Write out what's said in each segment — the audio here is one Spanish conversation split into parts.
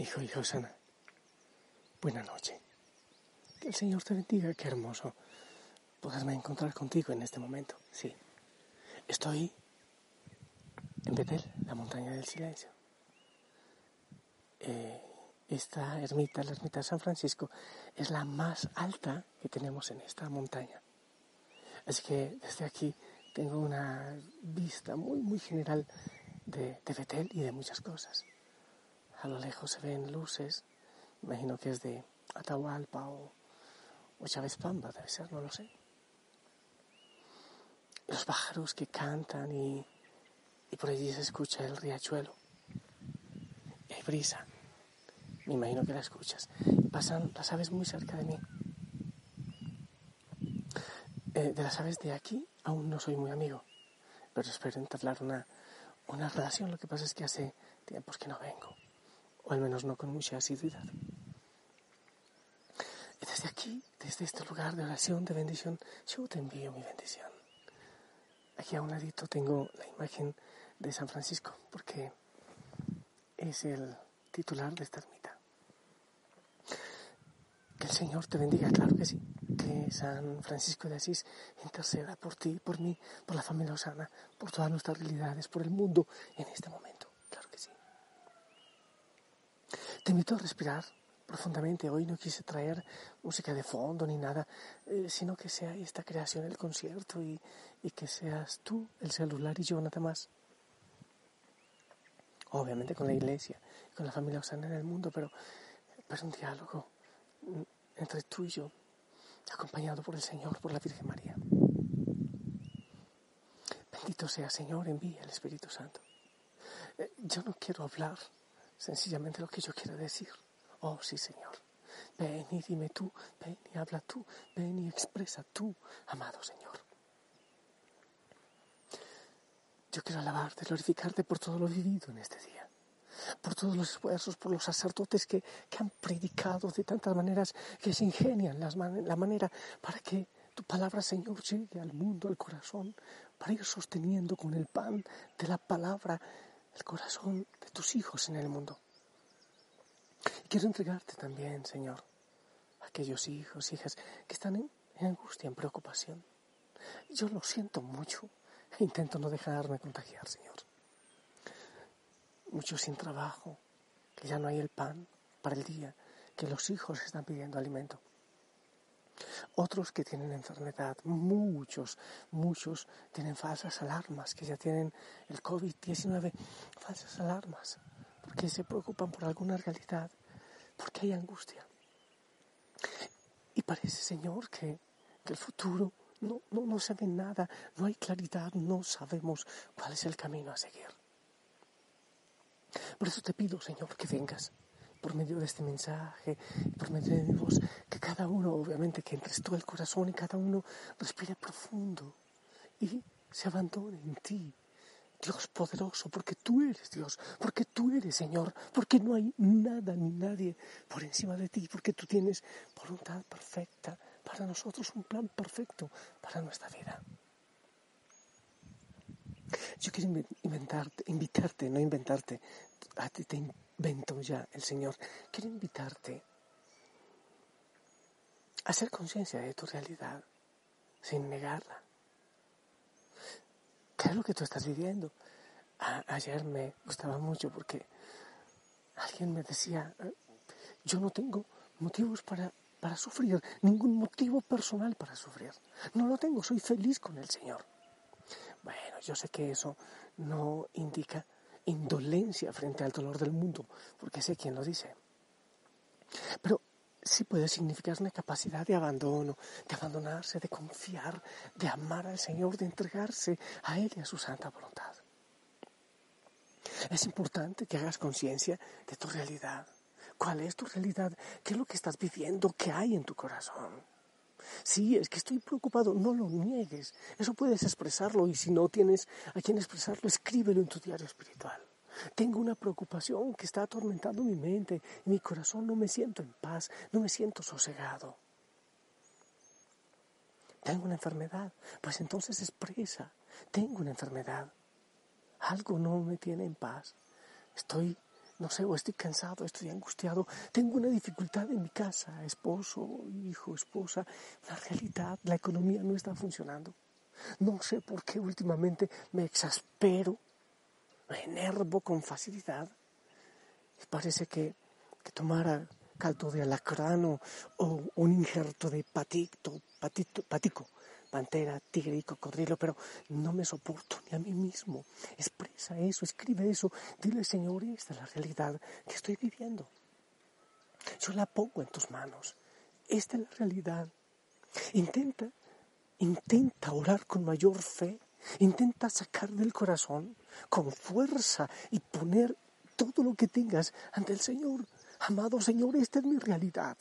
Hijo, hija Osana, buena noche. Que el Señor te bendiga, qué hermoso poderme encontrar contigo en este momento. Sí, estoy en Betel, la montaña del silencio. Eh, esta ermita, la ermita de San Francisco, es la más alta que tenemos en esta montaña. Así que desde aquí tengo una vista muy, muy general de, de Betel y de muchas cosas. A lo lejos se ven luces, imagino que es de Atahualpa o, o Chávez Pamba, debe ser, no lo sé. Los pájaros que cantan y, y por allí se escucha el riachuelo. Y hay brisa, me imagino que la escuchas. Pasan las aves muy cerca de mí. Eh, de las aves de aquí aún no soy muy amigo, pero espero entablar una, una relación. Lo que pasa es que hace tiempos que no vengo al menos no con mucha asiduidad. Y desde aquí, desde este lugar de oración, de bendición, yo te envío mi bendición. Aquí a un ladito tengo la imagen de San Francisco, porque es el titular de esta ermita. Que el Señor te bendiga, claro que sí. Que San Francisco de Asís interceda por ti, por mí, por la familia Osana, por todas nuestras realidades, por el mundo en este momento. Te invito a respirar profundamente. Hoy no quise traer música de fondo ni nada, eh, sino que sea esta creación el concierto y, que seas tú el celular y yo nada más. Obviamente con la iglesia, con la familia Osana en el mundo, pero, pero un diálogo entre tú y yo, acompañado por el Señor, por la Virgen María. Bendito sea Señor, envía el Espíritu Santo. Eh, yo no quiero hablar sencillamente lo que yo quiero decir. Oh, sí, Señor. Ven y dime tú, ven y habla tú, ven y expresa tú, amado Señor. Yo quiero alabarte, glorificarte por todo lo vivido en este día, por todos los esfuerzos, por los sacerdotes que, han predicado de tantas maneras, que se ingenian la manera para que tu palabra, Señor, llegue al mundo, al corazón, para ir sosteniendo con el pan de la palabra el corazón de tus hijos en el mundo. Y quiero entregarte también, Señor, a aquellos hijos, hijas que están en, angustia, en preocupación. Yo lo siento mucho e intento no dejarme contagiar, Señor. Muchos sin trabajo, que ya no hay el pan para el día, que los hijos están pidiendo alimento. Otros que tienen enfermedad, muchos, muchos tienen falsas alarmas, que ya tienen el COVID-19, falsas alarmas, porque se preocupan por alguna realidad, porque hay angustia. Y parece, Señor, que, el futuro no, no, no se ve nada, no hay claridad, no sabemos cuál es el camino a seguir. Por eso te pido, Señor, que vengas por medio de este mensaje, por medio de mi voz, que cada uno, obviamente, que entres tú el corazón y cada uno respire profundo y se abandone en ti. Dios poderoso, porque tú eres Dios, porque tú eres Señor, porque no hay nada ni nadie por encima de ti, porque tú tienes voluntad perfecta para nosotros, un plan perfecto para nuestra vida. Yo quiero inventarte, invitarte, no inventarte, a ti te invento ya el Señor. Quiero invitarte a hacer conciencia de tu realidad sin negarla. ¿Qué es lo que tú estás viviendo? ayer me gustaba mucho porque alguien me decía, eh, yo no tengo motivos para, para sufrir, ningún motivo personal para sufrir. No lo tengo, soy feliz con el Señor. Bueno, yo sé que eso no indica indolencia frente al dolor del mundo, porque sé quién lo dice. Pero sí puede significar una capacidad de abandono, de abandonarse, de confiar, de amar al Señor, de entregarse a Él y a su santa voluntad. Es importante que hagas conciencia de tu realidad. ¿Cuál es tu realidad? ¿Qué es lo que estás viviendo? ¿Qué hay en tu corazón? Sí, es que estoy preocupado, no lo niegues. Eso puedes expresarlo y si no tienes a quien expresarlo, escríbelo en tu diario espiritual. Tengo una preocupación que está atormentando mi mente y mi corazón no me siento en paz, no me siento sosegado. Tengo una enfermedad, pues entonces expresa, tengo una enfermedad. Algo no me tiene en paz. Estoy, no sé, o estoy cansado, estoy angustiado, tengo una dificultad en mi casa, esposo, hijo, esposa, la realidad, la economía no está funcionando. No sé por qué últimamente me exaspero me enervo con facilidad. Parece que, que tomara caldo de alacrano o un injerto de patito, patito, patico, pantera, tigre y cocodrilo, pero no me soporto ni a mí mismo. Expresa eso, escribe eso. Dile, Señor, esta es la realidad que estoy viviendo. Yo la pongo en tus manos. Esta es la realidad. Intenta, intenta orar con mayor fe Intenta sacar del corazón con fuerza y poner todo lo que tengas ante el Señor. Amado Señor, esta es mi realidad.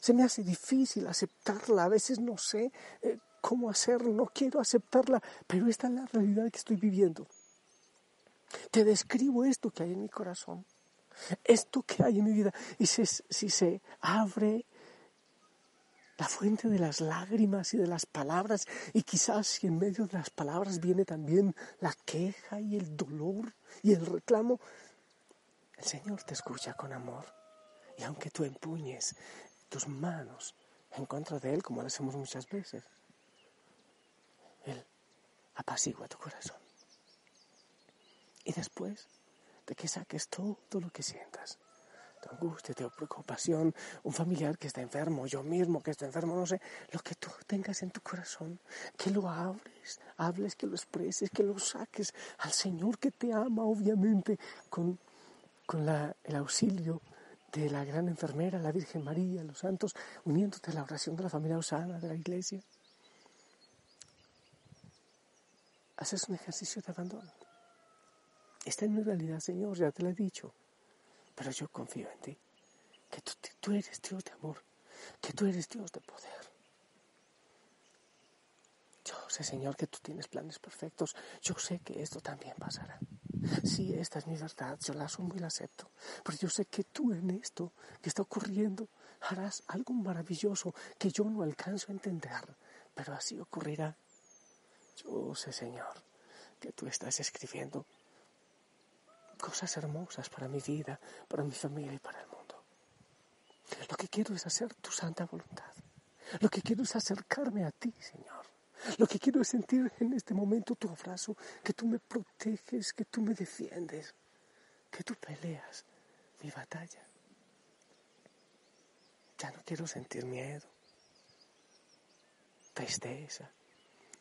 Se me hace difícil aceptarla, a veces no sé eh, cómo hacerlo, no quiero aceptarla, pero esta es la realidad que estoy viviendo. Te describo esto que hay en mi corazón, esto que hay en mi vida, y si se abre la fuente de las lágrimas y de las palabras, y quizás si en medio de las palabras viene también la queja y el dolor y el reclamo, el Señor te escucha con amor. Y aunque tú empuñes tus manos en contra de Él, como lo hacemos muchas veces, Él apacigua tu corazón. Y después de que saques todo lo que sientas, angustia, tu preocupación, un familiar que está enfermo, yo mismo que estoy enfermo, no sé, lo que tú tengas en tu corazón, que lo abres, hables, que lo expreses, que lo saques al Señor que te ama, obviamente, con, con el auxilio de la gran enfermera, la Virgen María, los santos, uniéndote a la oración de la familia Osana, de la iglesia. Haces un ejercicio de abandono. Esta es mi realidad, Señor, ya te lo he dicho. Pero yo confío en ti, que tú, eres Dios de amor, que tú eres Dios de poder. Yo sé, Señor, que tú tienes planes perfectos. Yo sé que esto también pasará. Sí, esta es mi verdad, yo la asumo y la acepto. Pero yo sé que tú en esto que está ocurriendo harás algo maravilloso que yo no alcanzo a entender, pero así ocurrirá. Yo sé, Señor, que tú estás escribiendo cosas hermosas para mi vida, para mi familia y para el mundo. Lo que quiero es hacer tu santa voluntad. Lo que quiero es acercarme a ti, Señor. Lo que quiero es sentir en este momento tu abrazo, que tú me proteges, que tú me defiendes, que tú peleas mi batalla. Ya no quiero sentir miedo, tristeza,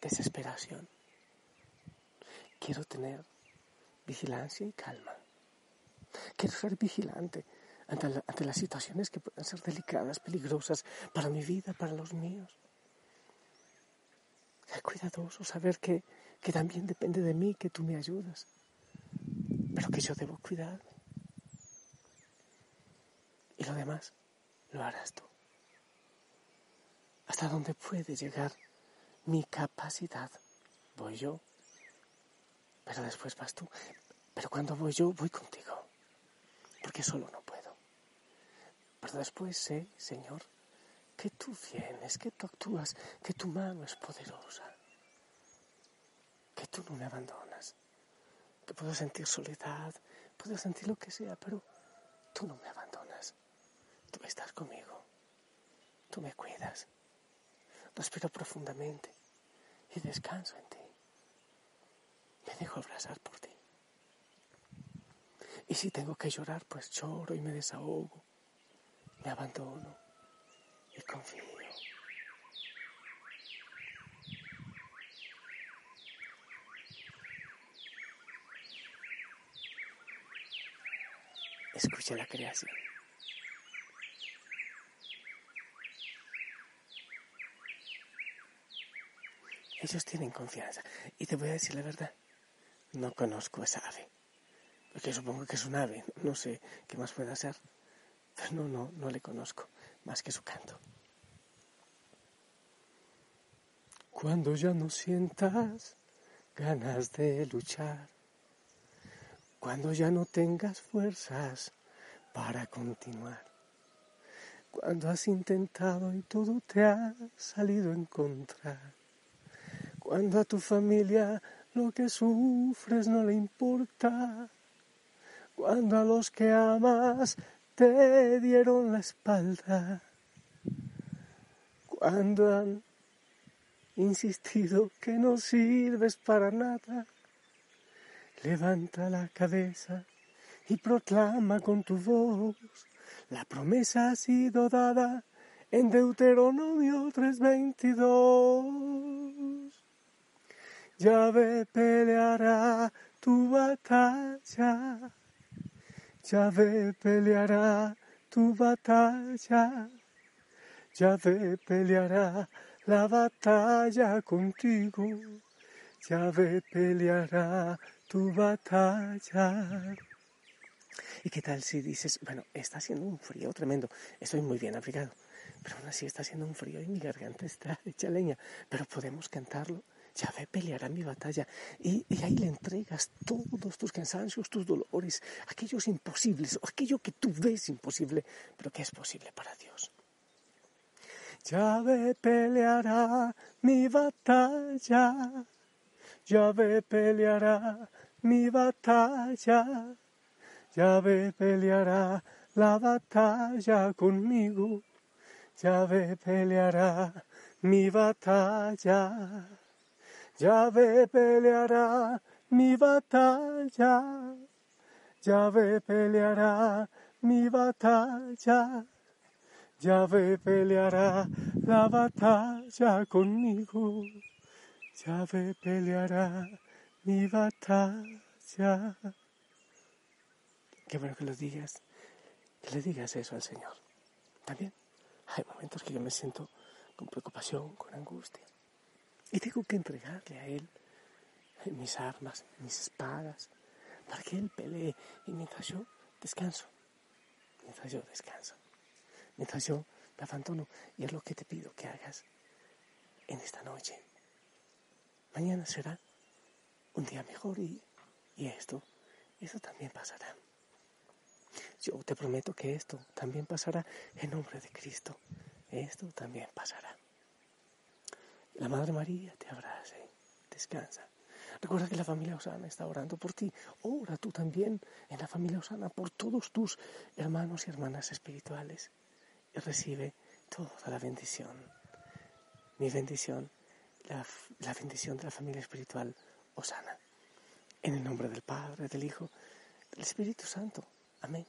desesperación. Quiero tener vigilancia y calma. Quiero ser vigilante ante, las situaciones que puedan ser delicadas, peligrosas para mi vida, para los míos. Ser cuidadoso, saber que, que también depende de mí, que tú me ayudas, pero que yo debo cuidarme. Y lo demás lo harás tú. Hasta dónde puede llegar mi capacidad, voy yo pero después vas tú. Pero cuando voy yo, voy contigo, porque solo no puedo. Pero después sé, Señor, que tú vienes, que tú actúas, que tu mano es poderosa, que tú no me abandonas, que puedo sentir soledad, puedo sentir lo que sea, pero tú no me abandonas. Tú estás conmigo, tú me cuidas. Respiro profundamente y descanso en ti. Me dejo abrazar por ti. Y si tengo que llorar, pues lloro y me desahogo. Me abandono y confío. Escucha la creación. Ellos tienen confianza. Y te voy a decir la verdad. No conozco esa ave. Porque supongo que es un ave. No sé qué más puede hacer. Pero no, no, no le conozco más que su canto. Cuando ya no sientas ganas de luchar, cuando ya no tengas fuerzas para continuar, cuando has intentado y todo te ha salido en contra, cuando a tu familia lo que sufres no le importa, cuando a los que amas te dieron la espalda, cuando han insistido que no sirves para nada, levanta la cabeza y proclama con tu voz, la promesa ha sido dada en Deuteronomio 3:22. Yahvé peleará tu batalla, Yahvé peleará tu batalla, Yahvé peleará la batalla contigo, Yahvé peleará tu batalla. ¿Y qué tal si dices, bueno, está haciendo un frío tremendo, estoy muy bien abrigado, pero aún así está haciendo un frío y mi garganta está hecha leña, pero podemos cantarlo? Yahvé peleará mi batalla. Y, ahí le entregas todos tus cansancios, tus dolores, aquellos imposibles, aquello que tú ves imposible, pero que es posible para Dios. Yahvé peleará mi batalla. Yahvé peleará mi batalla. Yahvé peleará la batalla conmigo. Yahvé peleará mi batalla. Yahvé peleará mi batalla. Yahvé peleará mi batalla. Yahvé peleará la batalla conmigo. Yahvé peleará mi batalla. Qué bueno que lo digas, que le digas eso al Señor. También hay momentos que yo me siento con preocupación, con angustia. Y tengo que entregarle a Él mis armas, mis espadas, para que Él pelee. Y mientras yo descanso, mientras yo descanso, mientras yo me abandono. Y es lo que te pido que hagas en esta noche. Mañana será un día mejor y, y esto, eso también pasará. Yo te prometo que esto también pasará en nombre de Cristo. Esto también pasará. La Madre María te abrace, descansa. Recuerda que la familia Osana está orando por ti. Ora tú también en la familia Osana por todos tus hermanos y hermanas espirituales. Y recibe toda la bendición. Mi bendición, la, la bendición de la familia espiritual Osana. En el nombre del Padre, del Hijo, del Espíritu Santo. Amén.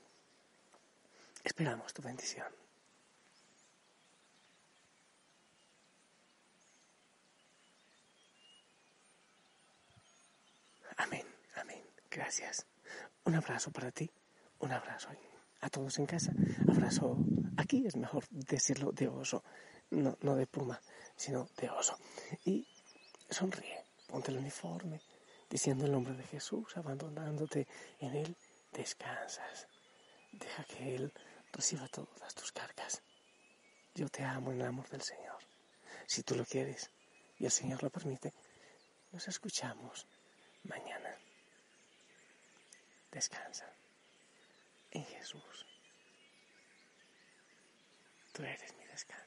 Esperamos tu bendición. Amén, amén. Gracias. Un abrazo para ti, un abrazo a todos en casa. Abrazo, aquí es mejor decirlo de oso, no, no de puma, sino de oso. Y sonríe, ponte el uniforme, diciendo el nombre de Jesús, abandonándote en Él, descansas. Deja que Él reciba todas tus cargas. Yo te amo en el amor del Señor. Si tú lo quieres y el Señor lo permite, nos escuchamos mañana. Descansa en Jesús. Tú eres mi descanso.